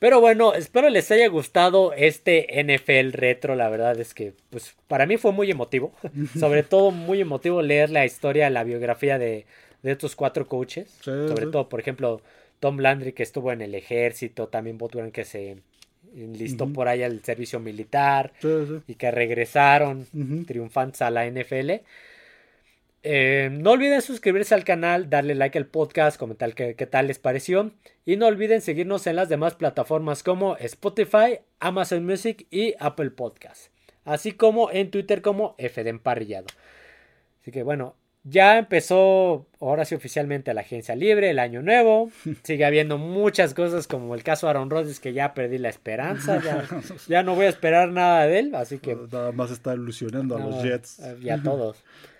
Pero bueno, espero les haya gustado este NFL retro. La verdad es que, pues, para mí fue muy emotivo. Sobre todo muy emotivo leer la historia, la biografía de, de estos cuatro coaches. Sobre todo, por ejemplo, Tom Landry, que estuvo en el ejército. También Botwan, que se enlistó por ahí al servicio militar. y que regresaron triunfantes a la NFL. Eh, no olviden suscribirse al canal, darle like al podcast, comentar qué, tal les pareció. Y no olviden seguirnos en las demás plataformas como Spotify, Amazon Music y Apple Podcast. Así como en Twitter como FD Emparrillado. Así que bueno, ya empezó ahora sí oficialmente la agencia libre, el año nuevo. Sigue habiendo muchas cosas como el caso Aaron Rodgers que ya perdí la esperanza. Ya, no voy a esperar nada de él, así que... Nada más está ilusionando a los Jets. Y a todos.